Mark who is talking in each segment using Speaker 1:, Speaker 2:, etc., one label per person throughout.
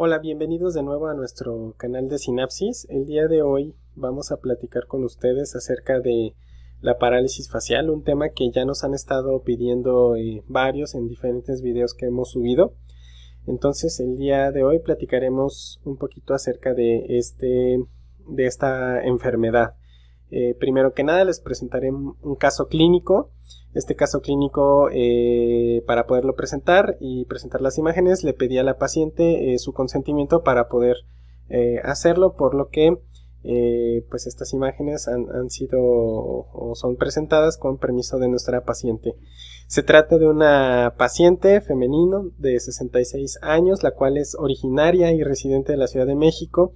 Speaker 1: Hola, bienvenidos de nuevo a nuestro canal de Sinapsis. El día de hoy vamos a platicar con ustedes acerca de la parálisis facial, un tema que ya nos han estado pidiendo eh, varios en diferentes videos que hemos subido. Entonces, el día de hoy platicaremos un poquito acerca de este de esta enfermedad. Eh, primero que nada les presentaré un caso clínico. Este caso clínico, eh, para poderlo presentar y presentar las imágenes, le pedí a la paciente eh, su consentimiento para poder hacerlo, por lo que pues estas imágenes han, han, sido o son presentadas con permiso de nuestra paciente. Se trata de una paciente femenino de 66 años, la cual es originaria y residente de la Ciudad de México.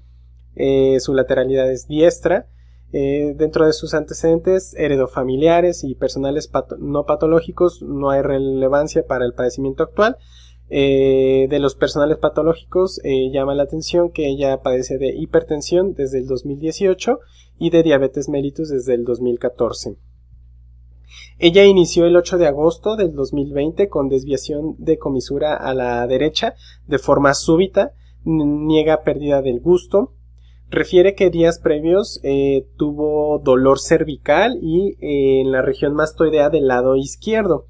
Speaker 1: su lateralidad es diestra eh, dentro de sus antecedentes heredofamiliares y personales no patológicos no hay relevancia para el padecimiento actual. Eh, de los personales patológicos eh, llama la atención que ella padece de hipertensión desde el 2018 y de diabetes mellitus desde el 2014. Ella inició el 8 de agosto del 2020 con desviación de comisura a la derecha de forma súbita, niega pérdida del gusto, Refiere que días previos eh, tuvo dolor cervical y eh, en la región mastoidea del lado izquierdo.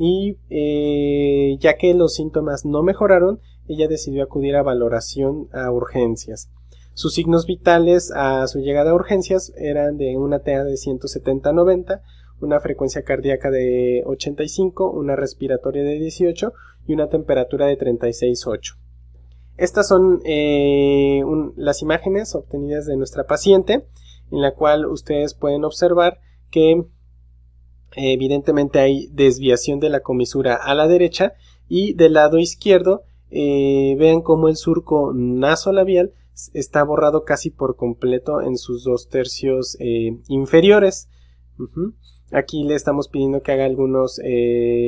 Speaker 1: Y eh, ya que los síntomas no mejoraron, ella decidió acudir a valoración a urgencias. Sus signos vitales a su llegada a urgencias eran de una TA de 170-90, una frecuencia cardíaca de 85, una respiratoria de 18 y una temperatura de 36,8. Estas son eh, las imágenes obtenidas de nuestra paciente, en la cual ustedes pueden observar que evidentemente hay desviación de la comisura a la derecha y del lado izquierdo eh, vean cómo el surco nasolabial está borrado casi por completo en sus dos tercios eh, inferiores. Aquí le estamos pidiendo que haga algunos,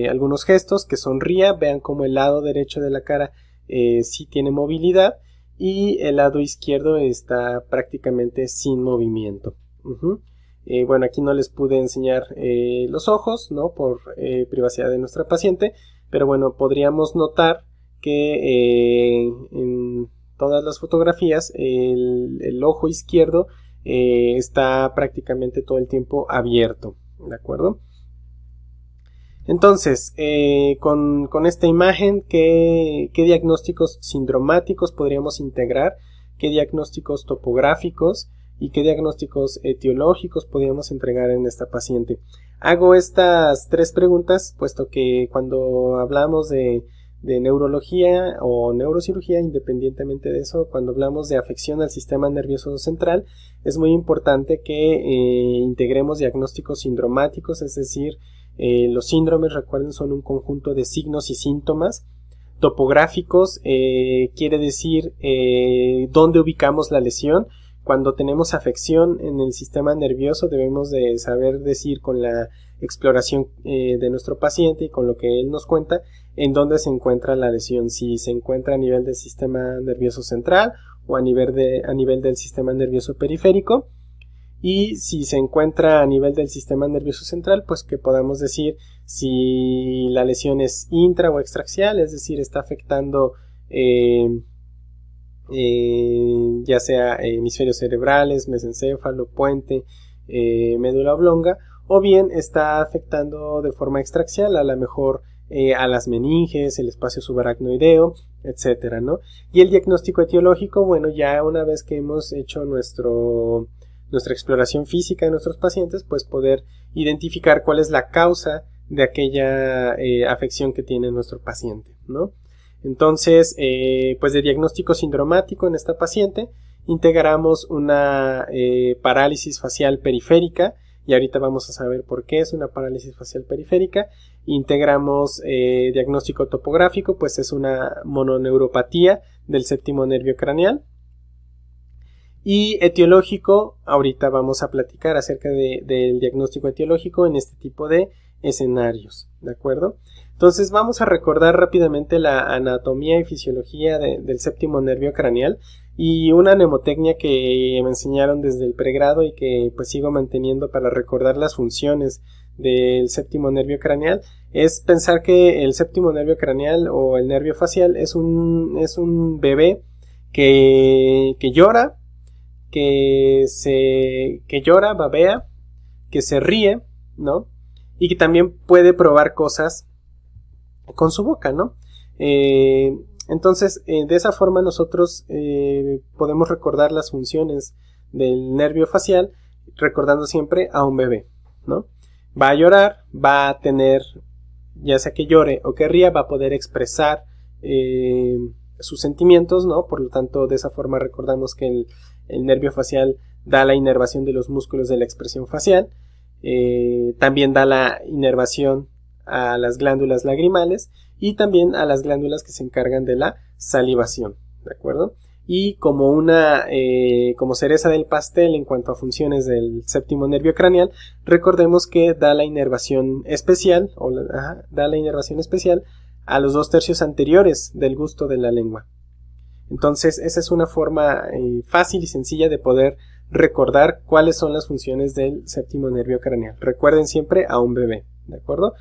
Speaker 1: algunos gestos, que sonría, vean cómo el lado derecho de la cara eh, sí tiene movilidad y el lado izquierdo está prácticamente sin movimiento. Eh, bueno, aquí no les pude enseñar eh, los ojos, ¿no? Por privacidad de nuestra paciente, pero bueno, podríamos notar que en todas las fotografías el ojo izquierdo está prácticamente todo el tiempo abierto, ¿de acuerdo? Entonces, eh, con, esta imagen, ¿qué, diagnósticos sindromáticos podríamos integrar? ¿Qué diagnósticos topográficos? ¿Y qué diagnósticos etiológicos podríamos entregar en esta paciente? Hago estas tres preguntas, puesto que cuando hablamos de, neurología o neurocirugía, independientemente de eso, cuando hablamos de afección al sistema nervioso central, es muy importante que eh, integremos diagnósticos sindromáticos, es decir, eh, los síndromes, recuerden, son un conjunto de signos y síntomas. Topográficos eh, quiere decir eh, dónde ubicamos la lesión. Cuando tenemos afección en el sistema nervioso debemos de saber decir con la exploración de nuestro paciente y con lo que él nos cuenta en dónde se encuentra la lesión, si se encuentra a nivel del sistema nervioso central o a nivel, de, a nivel del sistema nervioso periférico y si se encuentra a nivel del sistema nervioso central, pues que podamos decir si la lesión es intra o extraxial, es decir, está afectando eh, eh, ya sea hemisferios cerebrales, mesencéfalo, puente, eh, médula oblonga, o bien está afectando de forma extraxial, a lo mejor a las meninges, el espacio subaracnoideo, etcétera, ¿no? Y el diagnóstico etiológico, bueno, ya una vez que hemos hecho nuestro nuestra exploración física de nuestros pacientes, pues poder identificar cuál es la causa de aquella eh, afección que tiene nuestro paciente, ¿no? Entonces, eh, pues de diagnóstico sindromático en esta paciente, integramos una eh, parálisis facial periférica, y ahorita vamos a saber por qué es una parálisis facial periférica. Integramos diagnóstico topográfico, pues es una mononeuropatía del séptimo nervio craneal. Y etiológico, ahorita vamos a platicar acerca del diagnóstico etiológico en este tipo de escenarios, ¿de acuerdo? Entonces vamos a recordar rápidamente la anatomía y fisiología del séptimo nervio craneal y una mnemotecnia que me enseñaron desde el pregrado y que pues sigo manteniendo para recordar las funciones del séptimo nervio craneal es pensar que el séptimo nervio craneal o el nervio facial es un, es un bebé que, que llora, que se, que llora, babea, que se ríe, ¿no? Y que también puede probar cosas con su boca, ¿no? Eh, entonces, eh, de esa forma nosotros eh, podemos recordar las funciones del nervio facial, recordando siempre a un bebé, ¿no? Va a llorar, va a tener, ya sea que llore o que ría, va a poder expresar sus sentimientos, ¿no? Por lo tanto, de esa forma recordamos que el, el nervio facial da la inervación de los músculos de la expresión facial, también da la inervación a las glándulas lagrimales y también a las glándulas que se encargan de la salivación, ¿de acuerdo? Y como una, eh, como cereza del pastel en cuanto a funciones del séptimo nervio craneal, recordemos que da la inervación especial, o da la inervación especial a los dos tercios anteriores del gusto de la lengua. Entonces, esa es una forma eh, fácil y sencilla de poder recordar cuáles son las funciones del séptimo nervio craneal. Recuerden siempre a un bebé, ¿de acuerdo?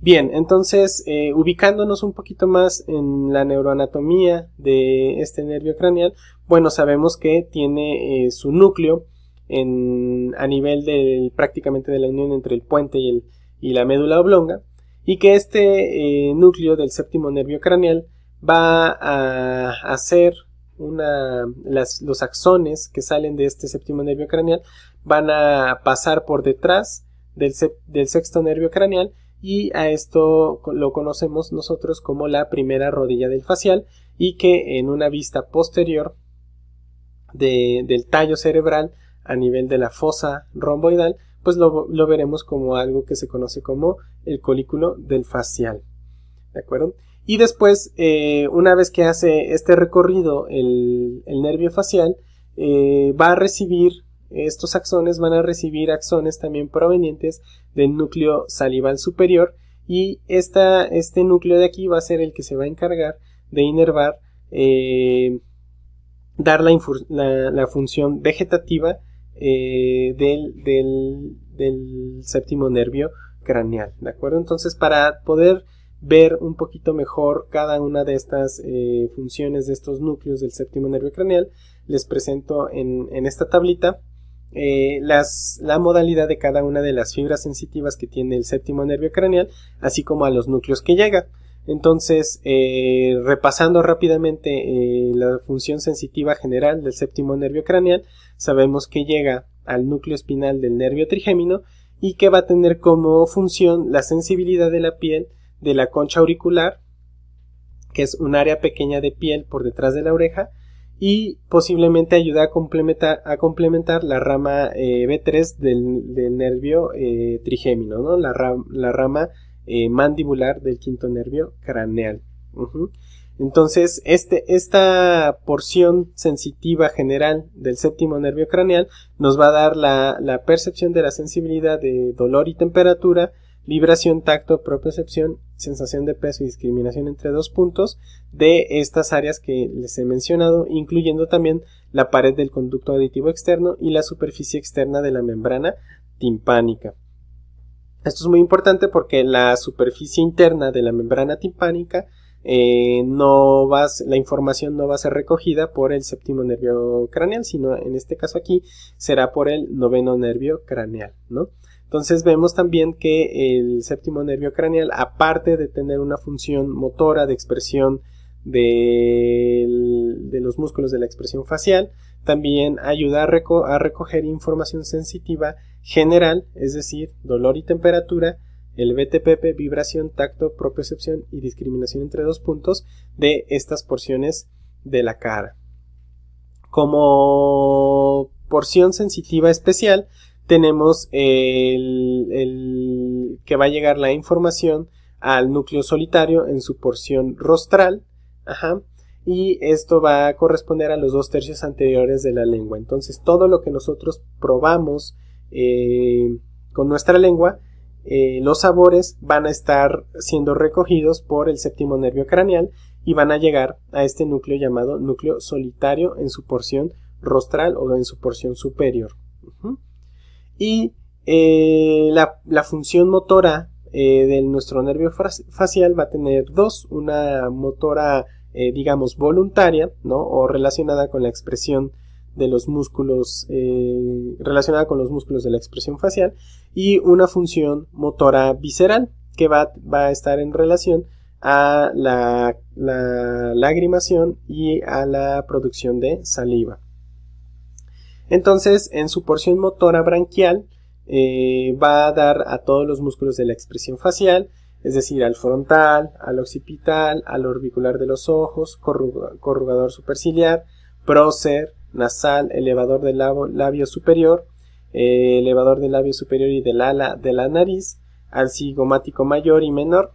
Speaker 1: Bien, entonces eh, ubicándonos un poquito más en la neuroanatomía de este nervio craneal, bueno, sabemos que tiene eh, su núcleo en, a nivel del, prácticamente de la unión entre el puente y, el, y la médula oblonga, y que este núcleo del séptimo nervio craneal va a hacer una, las, los axones que salen de este séptimo nervio craneal van a pasar por detrás del, del sexto nervio craneal y a esto lo conocemos nosotros como la primera rodilla del facial y que en una vista posterior del tallo cerebral a nivel de la fosa romboidal pues lo, veremos como algo que se conoce como el colículo del facial ¿de acuerdo? Y después eh, una vez que hace este recorrido el, nervio facial eh, va a recibir estos axones van a recibir axones también provenientes del núcleo salival superior y este núcleo de aquí va a ser el que se va a encargar de inervar, eh, dar la, función vegetativa eh, del, del, séptimo nervio craneal, ¿de acuerdo? Entonces, para poder ver un poquito mejor cada una de estas eh, funciones de estos núcleos del séptimo nervio craneal, les presento en, esta tablita eh, las, la modalidad de cada una de las fibras sensitivas que tiene el séptimo nervio craneal, así como a los núcleos que llega. Entonces, eh, repasando rápidamente la función sensitiva general del séptimo nervio craneal, sabemos que llega al núcleo espinal del nervio trigémino y que va a tener como función la sensibilidad de la piel de la concha auricular, que es un área pequeña de piel por detrás de la oreja, y posiblemente ayuda a complementar, a complementar la rama eh, B3 del, nervio eh, trigémino, ¿no? la, la rama eh, mandibular del quinto nervio craneal. Entonces, este, esta porción sensitiva general del séptimo nervio craneal nos va a dar la, la percepción de la sensibilidad de dolor y temperatura, vibración, tacto, propiocepción, sensación de peso y discriminación entre dos puntos de estas áreas que les he mencionado, incluyendo también la pared del conducto auditivo externo y la superficie externa de la membrana timpánica. Esto es muy importante porque la superficie interna de la membrana timpánica eh, no va, la información no va a ser recogida por el séptimo nervio craneal, sino en este caso aquí será por el noveno nervio craneal, ¿no? Entonces vemos también que el séptimo nervio craneal, aparte de tener una función motora de expresión de, los músculos de la expresión facial, también ayuda a, recoger información sensitiva general, es decir, dolor y temperatura, el BTPP, vibración, tacto, propiocepción y discriminación entre dos puntos de estas porciones de la cara. Como porción sensitiva especial, tenemos el, que va a llegar la información al núcleo solitario en su porción rostral. y esto va a corresponder a los dos tercios anteriores de la lengua. Entonces, todo lo que nosotros probamos eh, con nuestra lengua, eh, los sabores van a estar siendo recogidos por el séptimo nervio craneal y van a llegar a este núcleo llamado núcleo solitario en su porción rostral o en su porción superior y eh, la, función motora eh, de nuestro nervio facial va a tener dos, una motora eh, digamos, voluntaria, ¿no? O relacionada con la expresión de los músculos, eh, relacionada con los músculos de la expresión facial, y una función motora visceral, que va, va a estar en relación a la, la lagrimación y a la producción de saliva. Entonces, en su porción motora branquial, eh, va a dar a todos los músculos de la expresión facial, es decir, al frontal, al occipital, al orbicular de los ojos, corrugador superciliar, prócer, nasal, elevador del labio, superior, eh, elevador del labio superior y del ala de la nariz, al cigomático mayor y menor,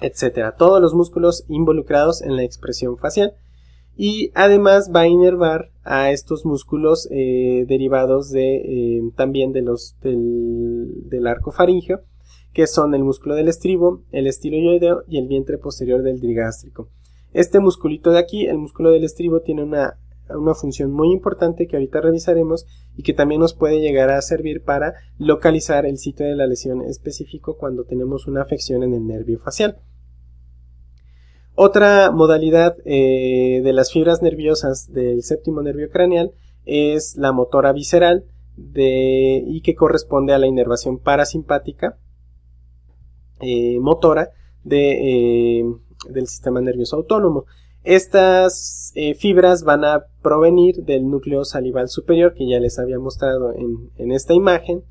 Speaker 1: etcétera. Todos los músculos involucrados en la expresión facial y además va a inervar a estos músculos eh, derivados de eh, también de los del, arco faríngeo que son el músculo del estribo, el estiloideo y el vientre posterior del digástrico. Este musculito de aquí, el músculo del estribo, tiene una, una función muy importante que ahorita revisaremos y que también nos puede llegar a servir para localizar el sitio de la lesión específico cuando tenemos una afección en el nervio facial. Otra modalidad eh, de las fibras nerviosas del séptimo nervio craneal es la motora visceral y que corresponde a la inervación parasimpática eh, motora eh, del sistema nervioso autónomo. Estas fibras van a provenir del núcleo salival superior que ya les había mostrado en, en esta imagen,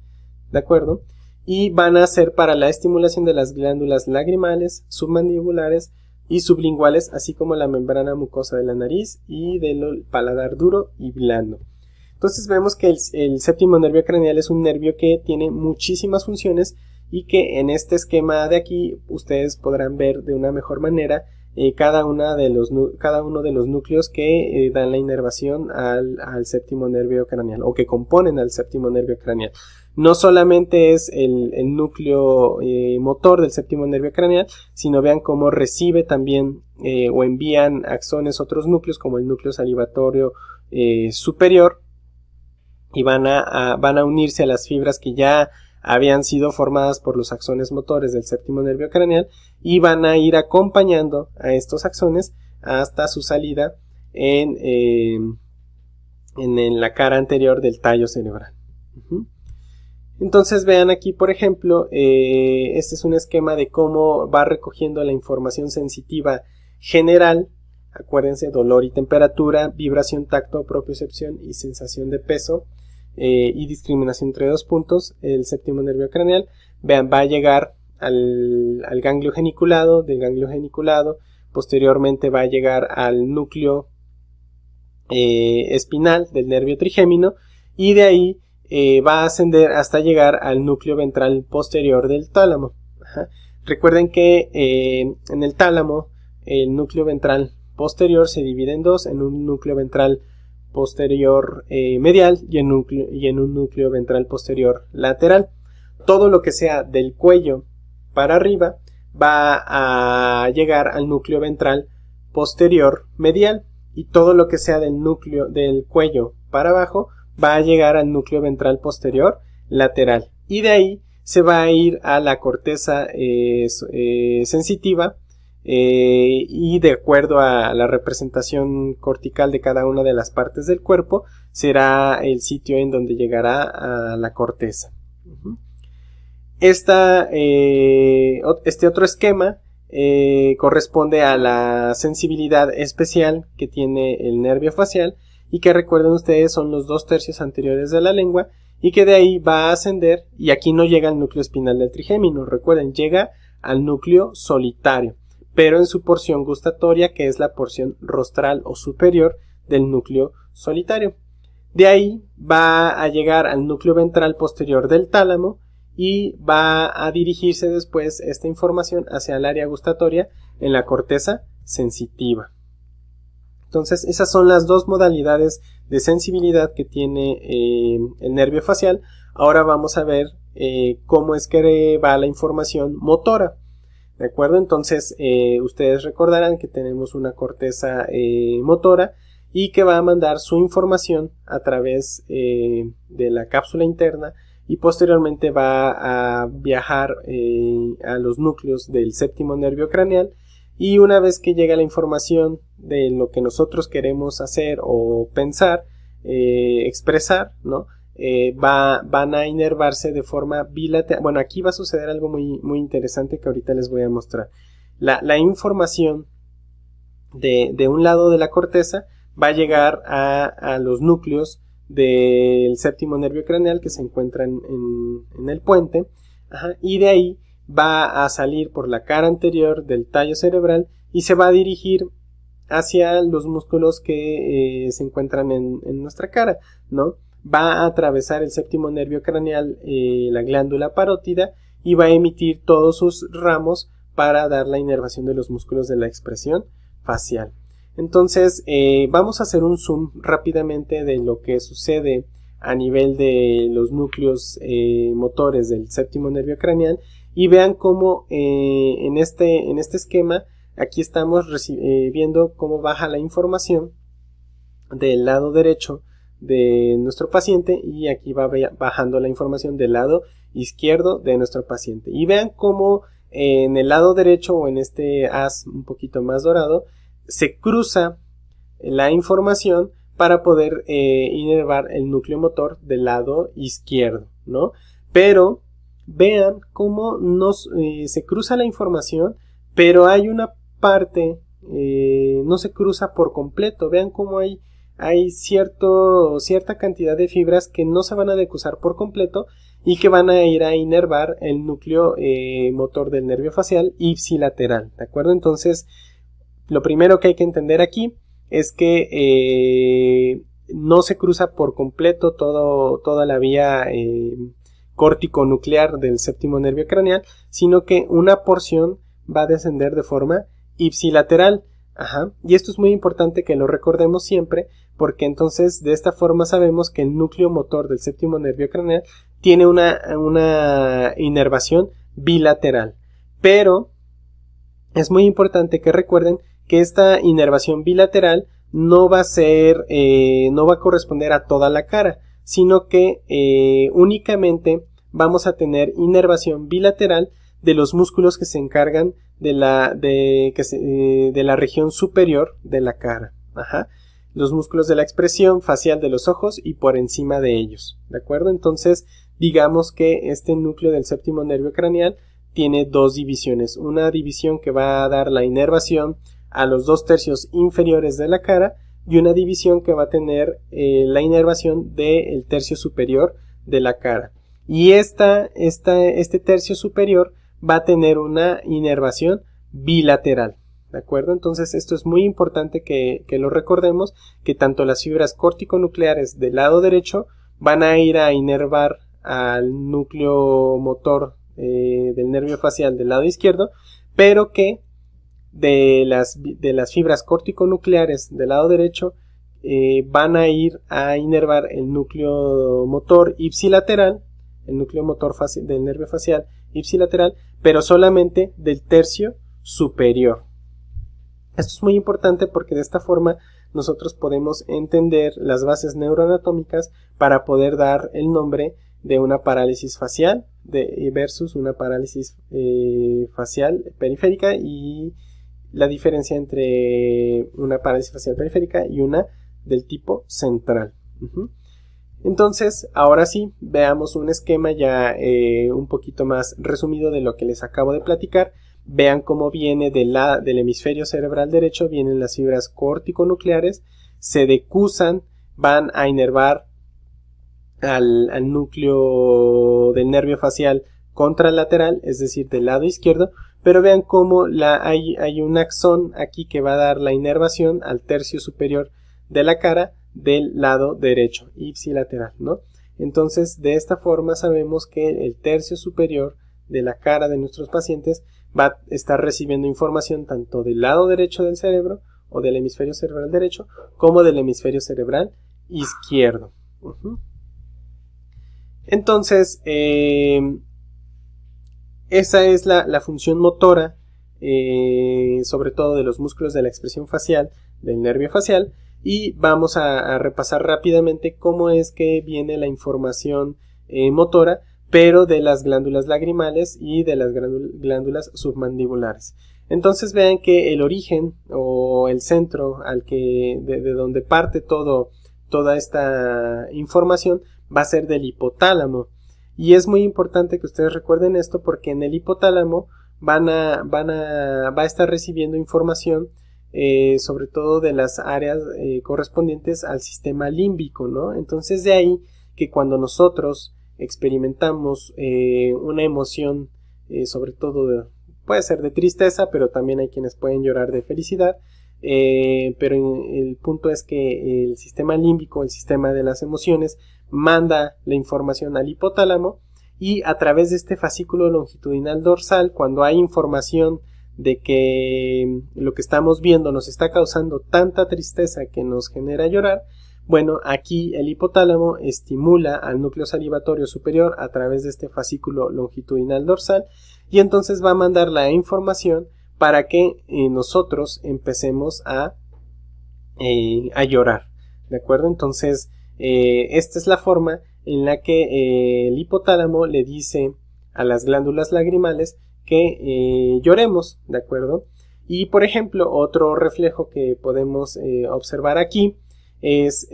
Speaker 1: ¿de acuerdo? Y van a ser para la estimulación de las glándulas lagrimales, submandibulares, y sublinguales, así como la membrana mucosa de la nariz y del paladar duro y blando. Entonces vemos que el, séptimo nervio craneal es un nervio que tiene muchísimas funciones y que en este esquema de aquí ustedes podrán ver de una mejor manera eh, cada, una de los, cada uno de los núcleos que eh, dan la inervación al, al, séptimo nervio craneal o que componen al séptimo nervio craneal no solamente es el, núcleo eh, motor del séptimo nervio craneal, sino vean cómo recibe también eh, o envían axones otros núcleos como el núcleo salivatorio eh, superior y van a, unirse a las fibras que ya habían sido formadas por los axones motores del séptimo nervio craneal y van a ir acompañando a estos axones hasta su salida en, la cara anterior del tallo cerebral. Entonces vean aquí, por ejemplo, eh, este es un esquema de cómo va recogiendo la información sensitiva general. Acuérdense, dolor y temperatura, vibración, tacto, propiocepción y sensación de peso eh, y discriminación entre dos puntos, el séptimo nervio craneal. Vean, va a llegar al, ganglio geniculado, del ganglio geniculado, posteriormente va a llegar al núcleo eh, espinal del nervio trigémino y de ahí eh, va a ascender hasta llegar al núcleo ventral posterior del tálamo. Recuerden que eh, en el tálamo el núcleo ventral posterior se divide en dos, en un núcleo ventral posterior eh, medial y en, y en un núcleo ventral posterior lateral. Todo lo que sea del cuello para arriba va a llegar al núcleo ventral posterior medial y todo lo que sea del núcleo del cuello para abajo va a llegar al núcleo ventral posterior lateral y de ahí se va a ir a la corteza eh, eh, sensitiva eh, y de acuerdo a la representación cortical de cada una de las partes del cuerpo será el sitio en donde llegará a la corteza. este otro esquema corresponde a la sensibilidad especial que tiene el nervio facial y que recuerden ustedes son los dos tercios anteriores de la lengua y que de ahí va a ascender y aquí no llega al núcleo espinal del trigémino, recuerden, llega al núcleo solitario, pero en su porción gustatoria que es la porción rostral o superior del núcleo solitario. De ahí va a llegar al núcleo ventral posterior del tálamo y va a dirigirse después esta información hacia el área gustatoria en la corteza sensitiva. Entonces, esas son las dos modalidades de sensibilidad que tiene eh, el nervio facial. Ahora vamos a ver eh, cómo es que va la información motora. ¿De acuerdo? Entonces, eh, ustedes recordarán que tenemos una corteza motora y que va a mandar su información a través de la cápsula interna y posteriormente va a viajar a los núcleos del séptimo nervio craneal y una vez que llega la información de lo que nosotros queremos hacer o pensar, eh, expresar, ¿no? Eh, va, van a inervarse de forma bilateral. Bueno, aquí va a suceder algo muy, muy interesante que ahorita les voy a mostrar. La, la información de, de, un lado de la corteza va a llegar a, a los núcleos del séptimo nervio craneal que se encuentran en, en el puente y de ahí va a salir por la cara anterior del tallo cerebral y se va a dirigir hacia los músculos que eh, se encuentran en, nuestra cara, ¿no? Va a atravesar el séptimo nervio craneal, eh, la glándula parótida, y va a emitir todos sus ramos para dar la inervación de los músculos de la expresión facial. Entonces, eh, vamos a hacer un zoom rápidamente de lo que sucede a nivel de los núcleos motores del séptimo nervio craneal y vean cómo en, este, en este esquema Aquí estamos eh, viendo cómo baja la información del lado derecho de nuestro paciente y aquí va bajando la información del lado izquierdo de nuestro paciente. Y vean cómo en el lado derecho o en este haz un poquito más dorado se cruza la información para poder eh, inervar el núcleo motor del lado izquierdo, ¿no? Pero vean cómo nos, eh, se cruza la información, pero hay una parte eh, no se cruza por completo. Vean cómo hay, hay cierto, cierta cantidad de fibras que no se van a decusar por completo y que van a ir a inervar el núcleo eh, motor del nervio facial ipsilateral. ¿De acuerdo? Entonces, lo primero que hay que entender aquí es que no se cruza por completo todo, toda la vía córtico nuclear del séptimo nervio craneal, sino que una porción va a descender de forma ipsilateral. Ajá. Y esto es muy importante que lo recordemos siempre porque entonces de esta forma sabemos que el núcleo motor del séptimo nervio craneal tiene una, una inervación bilateral. Pero es muy importante que recuerden que esta inervación bilateral no va a ser, eh, no va a corresponder a toda la cara, sino que eh, únicamente vamos a tener inervación bilateral de los músculos que se encargan de la, de, que eh, de la región superior de la cara. Ajá. Los músculos de la expresión facial de los ojos y por encima de ellos. ¿De acuerdo? Entonces, digamos que este núcleo del séptimo nervio craneal tiene dos divisiones. Una división que va a dar la inervación a los dos tercios inferiores de la cara y una división que va a tener eh, la inervación del tercio superior de la cara. Y esta, esta, este tercio superior va a tener una inervación bilateral. ¿De acuerdo? Entonces esto es muy importante que, lo recordemos, que tanto las fibras córtico-nucleares del lado derecho van a ir a inervar al núcleo motor eh, del nervio facial del lado izquierdo, pero que de las, de las fibras córtico-nucleares del lado derecho eh, van a ir a inervar el núcleo motor ipsilateral, el núcleo motor del nervio facial ipsilateral, pero solamente del tercio superior. Esto es muy importante porque de esta forma nosotros podemos entender las bases neuroanatómicas para poder dar el nombre de una parálisis facial de, versus una parálisis eh, facial periférica y la diferencia entre una parálisis facial periférica y una del tipo central. Entonces, ahora sí, veamos un esquema ya eh, un poquito más resumido de lo que les acabo de platicar. Vean cómo viene de la, del hemisferio cerebral derecho, vienen las fibras corticonucleares, se decusan, van a inervar al, núcleo del nervio facial contralateral, es decir, del lado izquierdo, pero vean cómo la, hay, hay un axón aquí que va a dar la inervación al tercio superior de la cara del lado derecho, ipsilateral, ¿no? Entonces, de esta forma sabemos que el tercio superior de la cara de nuestros pacientes va a estar recibiendo información tanto del lado derecho del cerebro o del hemisferio cerebral derecho como del hemisferio cerebral izquierdo. Entonces, eh, esa es la, función motora, eh, sobre todo de los músculos de la expresión facial, del nervio facial, y vamos a, repasar rápidamente cómo es que viene la información eh, motora pero de las glándulas lagrimales y de las glándulas submandibulares. Entonces vean que el origen o el centro al que de, donde parte todo toda esta información va a ser del hipotálamo. Y es muy importante que ustedes recuerden esto porque en el hipotálamo van a, van a, va a estar recibiendo información eh, sobre todo de las áreas eh, correspondientes al sistema límbico, ¿no? Entonces de ahí que cuando nosotros experimentamos eh, una emoción, sobre todo puede ser de tristeza, pero también hay quienes pueden llorar de felicidad, pero el punto es que el sistema límbico, el sistema de las emociones, manda la información al hipotálamo y a través de este fascículo longitudinal dorsal, cuando hay información de que lo que estamos viendo nos está causando tanta tristeza que nos genera llorar, bueno, aquí el hipotálamo estimula al núcleo salivatorio superior a través de este fascículo longitudinal dorsal y entonces va a mandar la información para que eh, nosotros empecemos a, eh, a llorar. ¿De acuerdo? Entonces, eh, esta es la forma en la que el hipotálamo le dice a las glándulas lagrimales que lloremos, ¿de acuerdo? Y por ejemplo, otro reflejo que podemos observar aquí es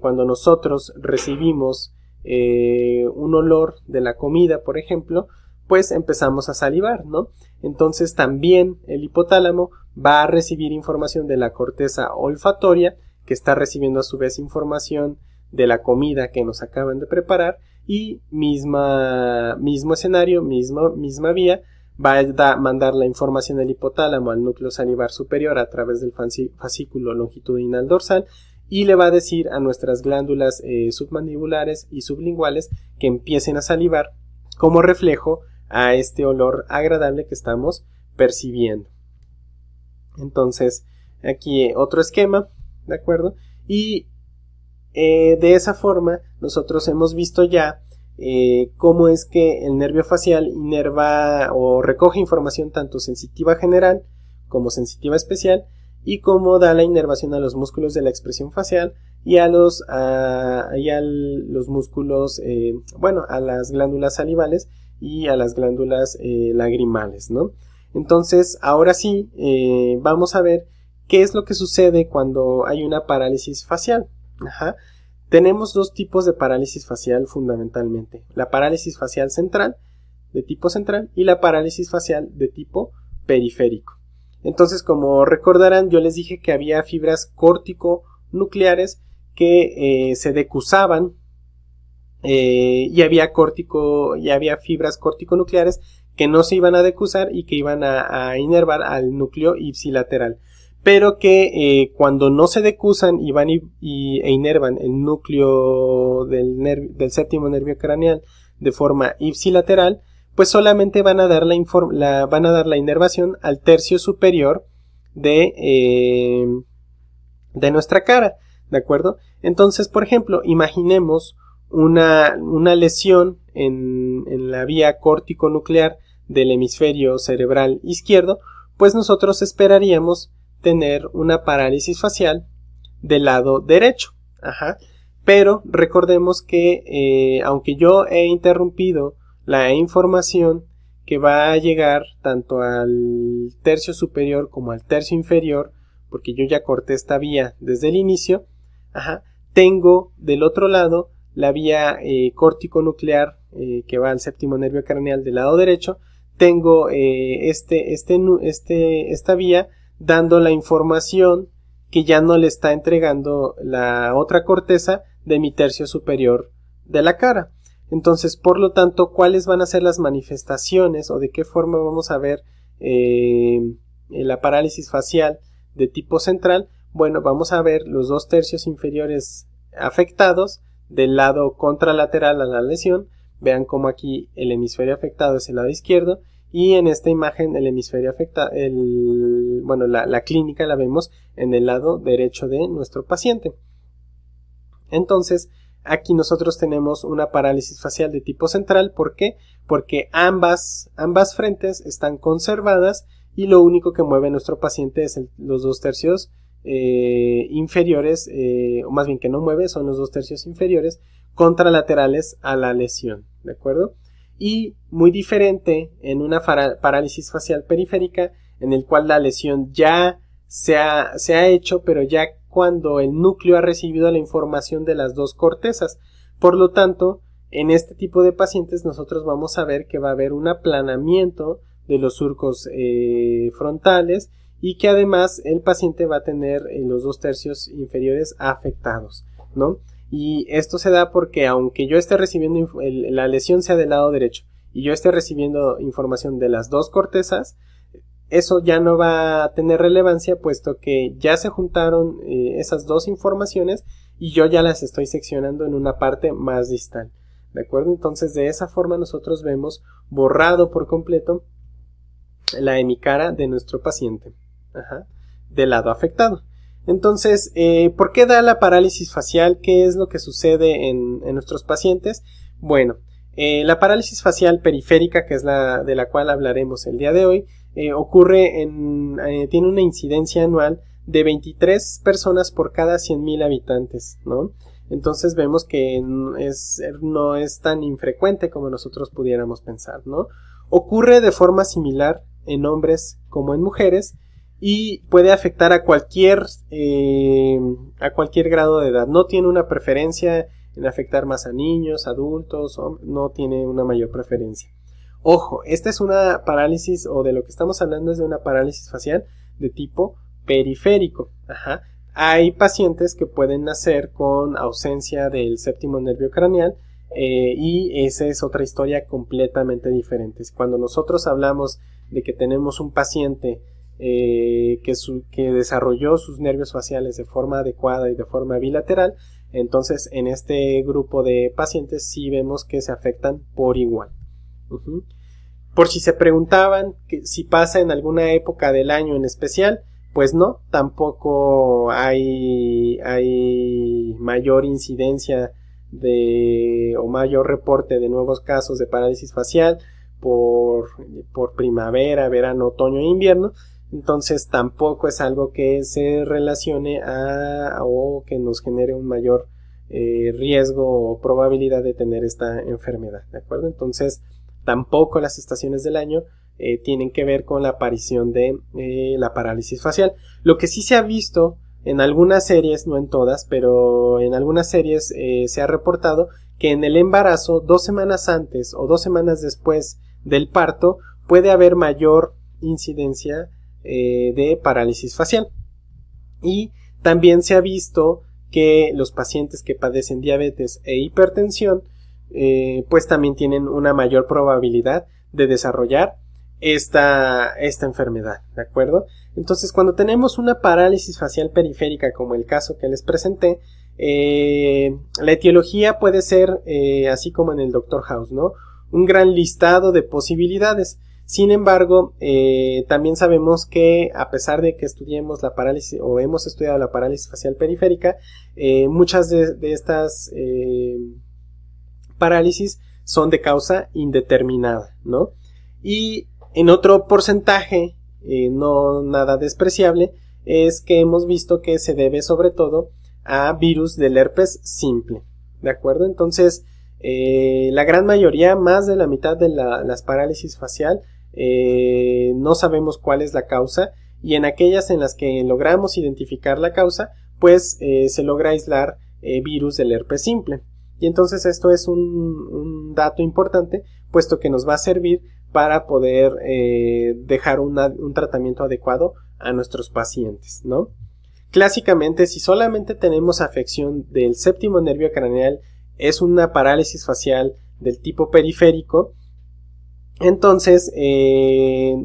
Speaker 1: cuando nosotros recibimos un olor de la comida, por ejemplo, pues empezamos a salivar, ¿no? Entonces también el hipotálamo va a recibir información de la corteza olfatoria, que está recibiendo a su vez información de la comida que nos acaban de preparar y misma, mismo escenario, misma, misma vía, va a mandar la información del hipotálamo al núcleo salivar superior a través del fascículo longitudinal dorsal y le va a decir a nuestras glándulas eh, submandibulares y sublinguales que empiecen a salivar como reflejo a este olor agradable que estamos percibiendo. Entonces, aquí otro esquema, ¿de acuerdo? Y eh, de esa forma nosotros hemos visto ya eh, cómo es que el nervio facial inerva o recoge información tanto sensitiva general como sensitiva especial y cómo da la inervación a los músculos de la expresión facial y a los, a, los músculos, eh, bueno, a las glándulas salivales y a las glándulas eh, lagrimales, ¿no? Entonces, ahora sí, vamos a ver qué es lo que sucede cuando hay una parálisis facial. Tenemos dos tipos de parálisis facial fundamentalmente. La parálisis facial central, de tipo central, y la parálisis facial de tipo periférico. Entonces, como recordarán, yo les dije que había fibras córtico-nucleares que eh, se decusaban eh, y había córtico y había fibras córtico-nucleares que no se iban a decusar y que iban a, inervar al núcleo ipsilateral pero que eh, cuando no se decusan y van y, e inervan el núcleo del, del, séptimo nervio craneal de forma ipsilateral, pues solamente van a dar la, van a dar la inervación al tercio superior de, eh, de nuestra cara, ¿de acuerdo? Entonces, por ejemplo, imaginemos una, una lesión en, en la vía córtico-nuclear del hemisferio cerebral izquierdo, pues nosotros esperaríamos tener una parálisis facial del lado derecho. Ajá. Pero recordemos que eh, aunque yo he interrumpido la información que va a llegar tanto al tercio superior como al tercio inferior, porque yo ya corté esta vía desde el inicio, ajá, tengo del otro lado la vía eh, córtico-nuclear eh, que va al séptimo nervio craneal del lado derecho, tengo este, este, este, esta vía dando la información que ya no le está entregando la otra corteza de mi tercio superior de la cara. Entonces, por lo tanto, ¿cuáles van a ser las manifestaciones o de qué forma vamos a ver eh, la parálisis facial de tipo central? Bueno, vamos a ver los dos tercios inferiores afectados del lado contralateral a la lesión. Vean cómo aquí el hemisferio afectado es el lado izquierdo y en esta imagen el hemisferio afecta el bueno la, clínica la vemos en el lado derecho de nuestro paciente entonces aquí nosotros tenemos una parálisis facial de tipo central ¿por qué? porque ambas ambas frentes están conservadas y lo único que mueve nuestro paciente es los dos tercios eh, inferiores eh, o más bien que no mueve son los dos tercios inferiores contralaterales a la lesión ¿de acuerdo? y muy diferente en una parálisis facial periférica en el cual la lesión ya se ha, se ha hecho, pero ya cuando el núcleo ha recibido la información de las dos cortezas. Por lo tanto, en este tipo de pacientes nosotros vamos a ver que va a haber un aplanamiento de los surcos eh, frontales y que además el paciente va a tener eh, los dos tercios inferiores afectados, ¿no? Y esto se da porque aunque yo esté recibiendo la lesión sea del lado derecho y yo esté recibiendo información de las dos cortezas, eso ya no va a tener relevancia puesto que ya se juntaron eh, esas dos informaciones y yo ya las estoy seccionando en una parte más distal. ¿De acuerdo? Entonces de esa forma nosotros vemos borrado por completo la hemicara de nuestro paciente. Ajá, del lado afectado. Entonces, eh, ¿por qué da la parálisis facial? ¿Qué es lo que sucede en, nuestros pacientes? Bueno, eh, la parálisis facial periférica, que es la de la cual hablaremos el día de hoy, eh, ocurre en, tiene una incidencia anual de 23 personas por cada 100.000 habitantes. Entonces vemos que no es tan infrecuente como nosotros pudiéramos pensar. Ocurre de forma similar en hombres como en mujeres y puede afectar a cualquier eh, a cualquier grado de edad. No tiene una preferencia en afectar más a niños, adultos, no tiene una mayor preferencia. Ojo, esta es una parálisis o de lo que estamos hablando es de una parálisis facial de tipo periférico. Ajá. Hay pacientes que pueden nacer con ausencia del séptimo nervio craneal eh, y esa es otra historia completamente diferente. Cuando nosotros hablamos de que tenemos un paciente eh, que, desarrolló sus nervios faciales de forma adecuada y de forma bilateral, entonces en este grupo de pacientes sí vemos que se afectan por igual. Por si se preguntaban si pasa en alguna época del año en especial, pues no, tampoco hay, mayor incidencia de o mayor reporte de nuevos casos de parálisis facial por primavera, verano, otoño e invierno. Entonces tampoco es algo que se relacione a o que nos genere un mayor eh, riesgo o probabilidad de tener esta enfermedad. ¿De acuerdo? Entonces tampoco las estaciones del año eh, tienen que ver con la aparición de eh, la parálisis facial. Lo que sí se ha visto en algunas series, no en todas, pero en algunas series eh, se ha reportado que en el embarazo, dos semanas antes o dos semanas después del parto, puede haber mayor incidencia de parálisis facial. Y también se ha visto que los pacientes que padecen diabetes e hipertensión, pues también tienen una mayor probabilidad de desarrollar esta, esta enfermedad, ¿de acuerdo? Entonces, cuando tenemos una parálisis facial periférica, como el caso que les presenté, eh, la etiología puede ser, eh, así como en el Dr. House, ¿no? Un gran listado de posibilidades. Sin embargo, eh, también sabemos que a pesar de que estudiemos la parálisis o hemos estudiado la parálisis facial periférica, muchas de, estas parálisis son de causa indeterminada, ¿no? Y en otro porcentaje, eh, no nada despreciable, es que hemos visto que se debe sobre todo a virus del herpes simple. ¿De acuerdo? Entonces, eh, la gran mayoría, más de la mitad de las parálisis facial, eh, no sabemos cuál es la causa y en aquellas en las que logramos identificar la causa, pues se logra aislar virus del herpes simple. Y entonces esto es un, dato importante, puesto que nos va a servir para poder eh, dejar un tratamiento adecuado a nuestros pacientes, ¿no? Clásicamente, si solamente tenemos afección del séptimo nervio craneal, es una parálisis facial del tipo periférico, entonces eh,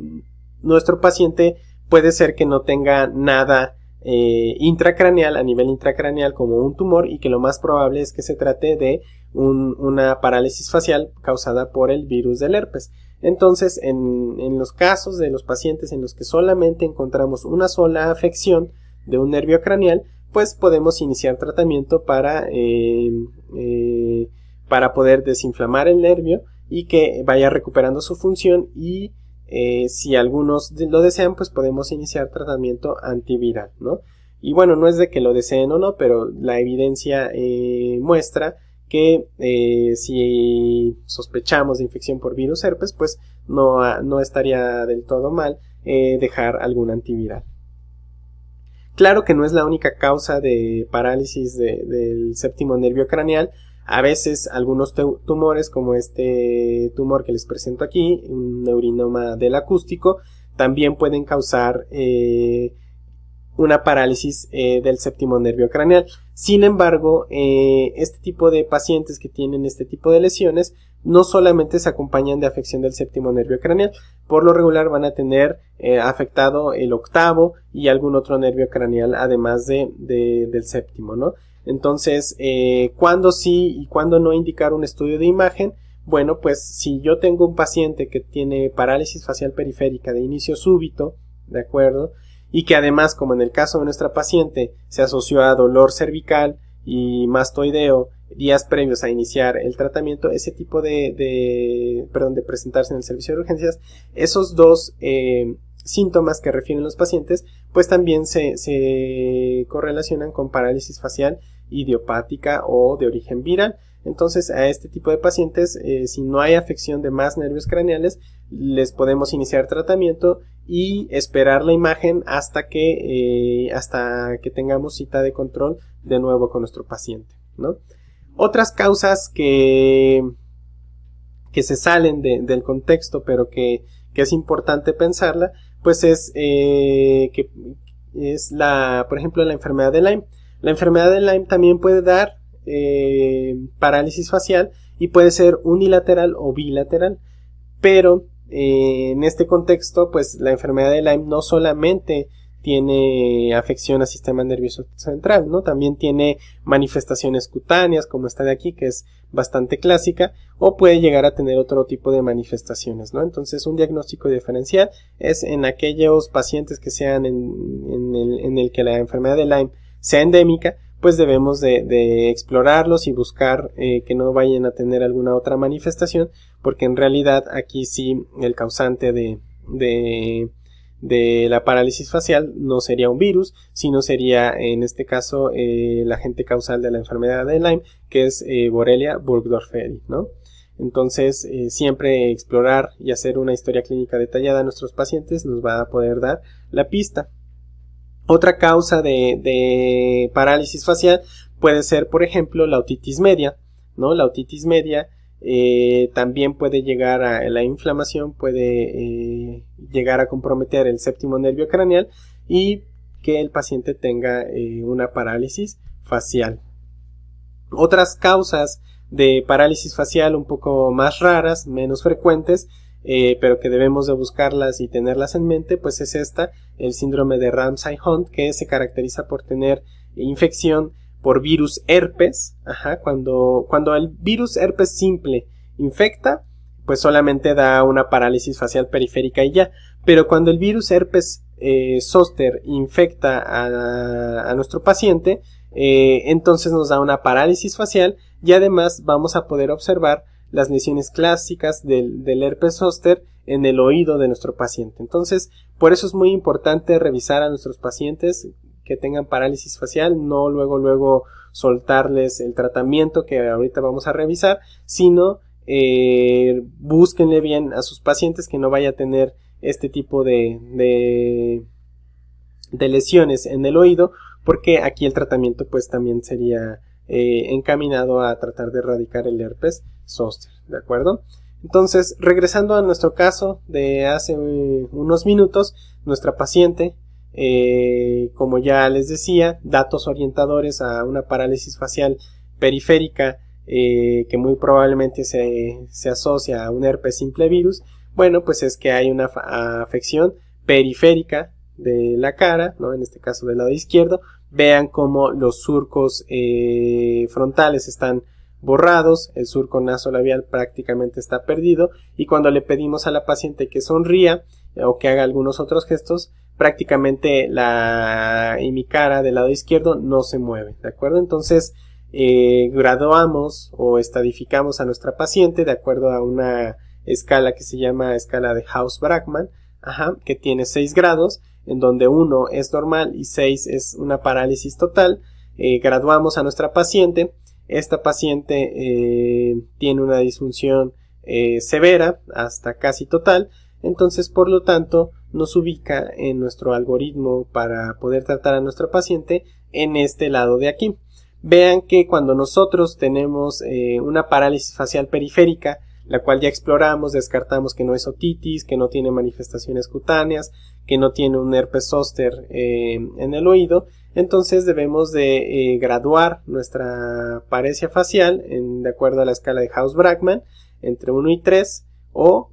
Speaker 1: nuestro paciente puede ser que no tenga nada eh, intracraneal a nivel intracraneal como un tumor y que lo más probable es que se trate de una parálisis facial causada por el virus del herpes. Entonces, en, los casos de los pacientes en los que solamente encontramos una sola afección de un nervio craneal, pues podemos iniciar tratamiento para, eh, para poder desinflamar el nervio y que vaya recuperando su función y eh, si algunos lo desean, pues podemos iniciar tratamiento antiviral, ¿no? Y bueno, no es de que lo deseen o no, pero la evidencia muestra que eh, si sospechamos de infección por virus herpes, pues no, no estaría del todo mal eh, dejar algún antiviral. Claro que no es la única causa de parálisis del séptimo nervio craneal. A veces algunos tumores, como este tumor que les presento aquí, un neurinoma del acústico, también pueden causar eh, una parálisis eh, del séptimo nervio craneal. Sin embargo, eh, este tipo de pacientes que tienen este tipo de lesiones no solamente se acompañan de afección del séptimo nervio craneal, por lo regular van a tener afectado el octavo y algún otro nervio craneal además de, del séptimo, ¿no? Entonces, ¿cuándo sí y cuándo no indicar un estudio de imagen? Bueno, pues si yo tengo un paciente que tiene parálisis facial periférica de inicio súbito, ¿de acuerdo? Y que además, como en el caso de nuestra paciente, se asoció a dolor cervical y mastoideo días previos a iniciar el tratamiento, ese tipo de, de perdón, de presentarse en el servicio de urgencias, esos dos eh, síntomas que refieren los pacientes, pues también se, se correlacionan con parálisis facial idiopática o de origen viral. Entonces a este tipo de pacientes, eh, si no hay afección de más nervios craneales, les podemos iniciar tratamiento y esperar la imagen hasta que, eh, hasta que tengamos cita de control de nuevo con nuestro paciente. Otras causas que, que se salen del contexto, pero que, es importante pensarla, pues es eh, que es la, por ejemplo, la enfermedad de Lyme. La enfermedad de Lyme también puede dar eh, parálisis facial y puede ser unilateral o bilateral. Pero eh, en este contexto, pues la enfermedad de Lyme no solamente tiene afección al sistema nervioso central, ¿no? También tiene manifestaciones cutáneas, como esta de aquí, que es bastante clásica, o puede llegar a tener otro tipo de manifestaciones, ¿no? Entonces, un diagnóstico diferencial es en aquellos pacientes que sean en, el, en el que la enfermedad de Lyme sea endémica, pues debemos de, explorarlos y buscar eh, que no vayan a tener alguna otra manifestación, porque en realidad aquí sí el causante de, la parálisis facial no sería un virus, sino sería en este caso eh, el agente causal de la enfermedad de Lyme, que es eh, Borrelia burgdorferi, ¿no? Entonces, siempre explorar y hacer una historia clínica detallada a nuestros pacientes nos va a poder dar la pista. Otra causa de, parálisis facial puede ser, por ejemplo, la otitis media. La otitis media eh, también puede llegar a la inflamación, puede eh, llegar a comprometer el séptimo nervio craneal y que el paciente tenga eh, una parálisis facial. Otras causas de parálisis facial un poco más raras, menos frecuentes, eh, pero que debemos de buscarlas y tenerlas en mente, pues es esta, el síndrome de Ramsay-Hunt, que se caracteriza por tener infección por virus herpes, ajá, cuando, cuando el virus herpes simple infecta, pues solamente da una parálisis facial periférica y ya, pero cuando el virus herpes eh, zoster infecta a, a nuestro paciente, eh, entonces nos da una parálisis facial y además vamos a poder observar las lesiones clásicas del, herpes zóster en el oído de nuestro paciente. Entonces, por eso es muy importante revisar a nuestros pacientes que tengan parálisis facial, no luego luego soltarles el tratamiento que ahorita vamos a revisar, sino eh, búsquenle bien a sus pacientes que no vaya a tener este tipo de, de, de lesiones en el oído, porque aquí el tratamiento pues también sería eh, encaminado a tratar de erradicar el herpes zóster, ¿de acuerdo? Entonces, regresando a nuestro caso de hace eh, unos minutos, nuestra paciente, eh, como ya les decía, datos orientadores a una parálisis facial periférica que muy probablemente se, se, asocia a un herpes simple virus, bueno, pues es que hay una afección periférica de la cara, ¿no? en este caso del lado izquierdo, vean cómo los surcos eh, frontales están borrados, el surco nasolabial prácticamente está perdido y cuando le pedimos a la paciente que sonría eh, o que haga algunos otros gestos, prácticamente la y mi cara del lado izquierdo no se mueve, ¿de acuerdo? Entonces eh, graduamos o estadificamos a nuestra paciente de acuerdo a una escala que se llama escala de House-Brackman, que tiene 6 grados en donde 1 es normal y 6 es una parálisis total. Eh, graduamos a nuestra paciente. Esta paciente eh, tiene una disfunción eh, severa hasta casi total. Entonces, por lo tanto, nos ubica en nuestro algoritmo para poder tratar a nuestro paciente en este lado de aquí. Vean que cuando nosotros tenemos una parálisis facial periférica, la cual ya exploramos, descartamos que no es otitis, que no tiene manifestaciones cutáneas, que no tiene un herpes zóster eh, en el oído, entonces debemos de eh, graduar nuestra paresia facial en, de acuerdo a la escala de House-Bragman entre 1 y 3 o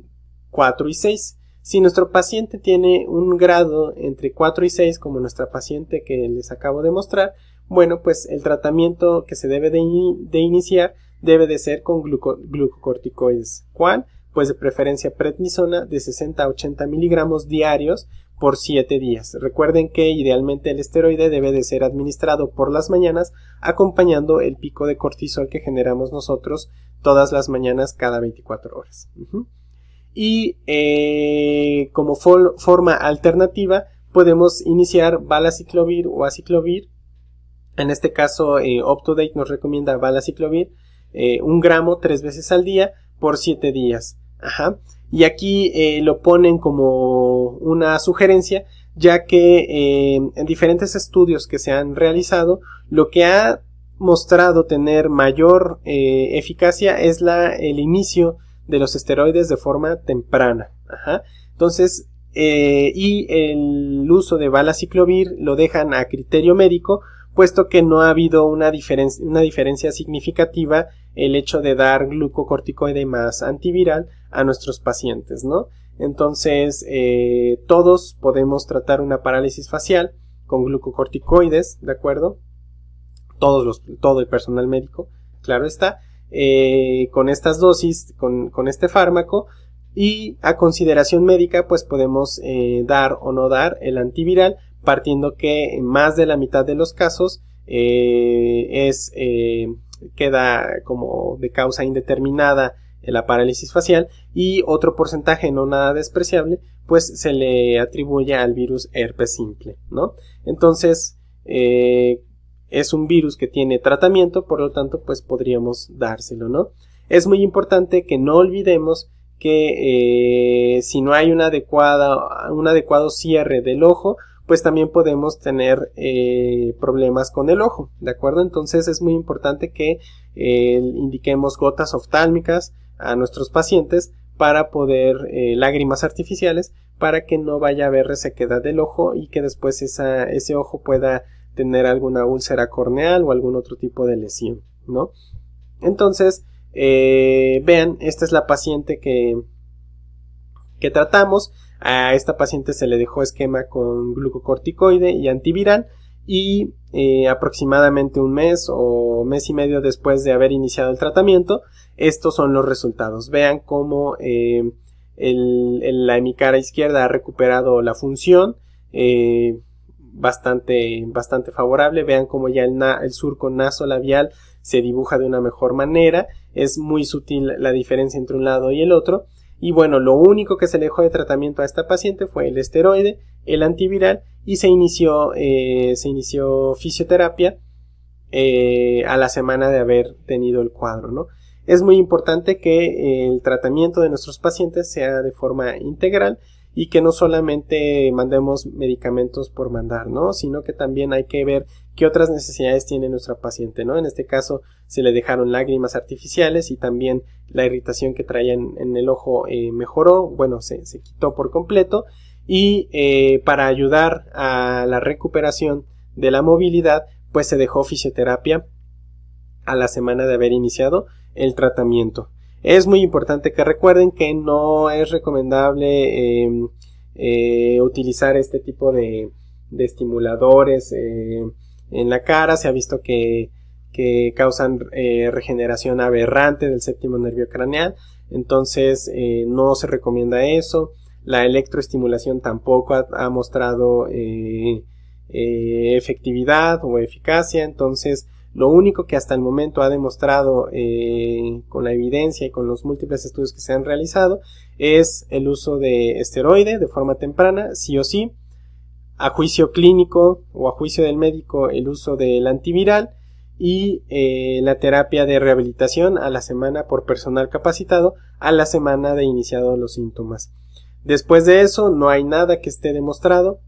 Speaker 1: 4 y 6. Si nuestro paciente tiene un grado entre 4 y 6, como nuestra paciente que les acabo de mostrar, bueno, pues el tratamiento que se debe de, iniciar debe de ser con glucocorticoides. ¿Cuál? Pues de preferencia prednisona de 60 a 80 miligramos diarios por 7 días. Recuerden que idealmente el esteroide debe de ser administrado por las mañanas acompañando el pico de cortisol que generamos nosotros todas las mañanas cada 24 horas. Y eh, como forma alternativa podemos iniciar balaciclovir o aciclovir. En este caso, eh, UpToDate nos recomienda balaciclovir eh, un gramo tres veces al día por 7 días. Ajá. Y aquí eh, lo ponen como una sugerencia, ya que eh, en diferentes estudios que se han realizado, lo que ha mostrado tener mayor eh, eficacia es el inicio de los esteroides de forma temprana. Ajá. Entonces, y el uso de balaciclovir lo dejan a criterio médico, puesto que no ha habido una, una diferencia significativa el hecho de dar glucocorticoide más antiviral a nuestros pacientes, ¿no? Entonces, eh, todos podemos tratar una parálisis facial con glucocorticoides, ¿de acuerdo? Todos los, todo el personal médico, claro está, eh, con estas dosis, con, con, este fármaco, y a consideración médica, pues podemos eh, dar o no dar el antiviral, partiendo que en más de la mitad de los casos es queda como de causa indeterminada la parálisis facial y otro porcentaje no nada despreciable pues se le atribuye al virus herpes simple, ¿no? Entonces eh, es un virus que tiene tratamiento, por lo tanto pues podríamos dárselo, ¿no? Es muy importante que no olvidemos que eh, si no hay un adecuado cierre del ojo, pues también podemos tener eh, problemas con el ojo, ¿de acuerdo? Entonces es muy importante que indiquemos gotas oftálmicas a nuestros pacientes para poder eh, lágrimas artificiales para que no vaya a haber resequedad del ojo y que después ese ojo pueda tener alguna úlcera corneal o algún otro tipo de lesión, ¿no? Entonces, vean, esta es la paciente que, que tratamos. A esta paciente se le dejó esquema con glucocorticoide y antiviral y eh, aproximadamente un mes o mes y medio después de haber iniciado el tratamiento, estos son los resultados. Vean cómo eh, la hemicara izquierda ha recuperado la función eh, bastante, bastante favorable. Vean cómo ya el, el surco nasolabial se dibuja de una mejor manera. Es muy sutil la diferencia entre un lado y el otro. Y bueno, lo único que se le dejó de tratamiento a esta paciente fue el esteroide, el antiviral y se inició, eh, se inició fisioterapia eh, a la semana de haber tenido el cuadro, ¿no? Es muy importante que el tratamiento de nuestros pacientes sea de forma integral y que no solamente mandemos medicamentos por mandar, ¿no? Sino que también hay que ver qué otras necesidades tiene nuestra paciente, ¿no? En este caso se le dejaron lágrimas artificiales y también la irritación que traía en, el ojo eh, mejoró, bueno, se, quitó por completo y eh, para ayudar a la recuperación de la movilidad, pues se dejó fisioterapia a la semana de haber iniciado el tratamiento. Es muy importante que recuerden que no es recomendable em, eh, utilizar este tipo de, estimuladores en la cara. Se ha visto que, causan eh, regeneración aberrante del séptimo nervio craneal. Entonces no se recomienda eso. La electroestimulación tampoco ha mostrado efectividad o eficacia. Entonces lo único que hasta el momento ha demostrado eh, con la evidencia y con los múltiples estudios que se han realizado es el uso de esteroide de forma temprana, sí o sí, a juicio clínico o a juicio del médico el uso del antiviral y eh, la terapia de rehabilitación a la semana por personal capacitado a la semana de iniciado los síntomas. Después de eso no hay nada que esté demostrado.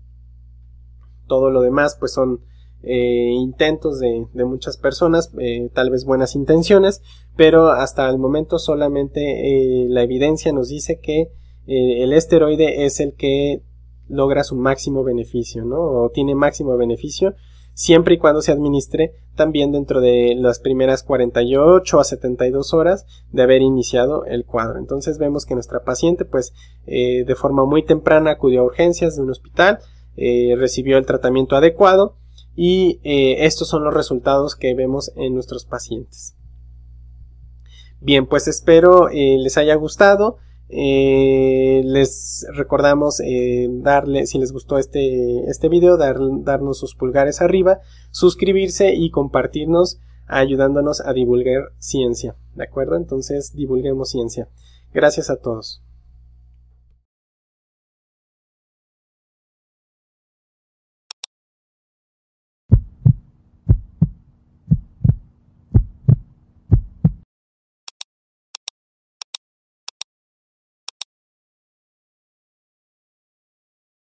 Speaker 1: Todo lo demás pues son eh, intentos de, muchas personas, eh, tal vez buenas intenciones, pero hasta el momento solamente la evidencia nos dice que el esteroide es el que logra su máximo beneficio, ¿no? O tiene máximo beneficio siempre y cuando se administre también dentro de las primeras 48 a 72 horas de haber iniciado el cuadro. Entonces vemos que nuestra paciente pues eh, de forma muy temprana acudió a urgencias de un hospital, eh, recibió el tratamiento adecuado y eh, estos son los resultados que vemos en nuestros pacientes. Bien, pues espero les haya gustado. Eh, les recordamos eh, darle, si les gustó este, este video, dar, darnos sus pulgares arriba, suscribirse y compartirnos ayudándonos a divulgar ciencia. ¿De acuerdo? Entonces divulguemos ciencia. Gracias a todos.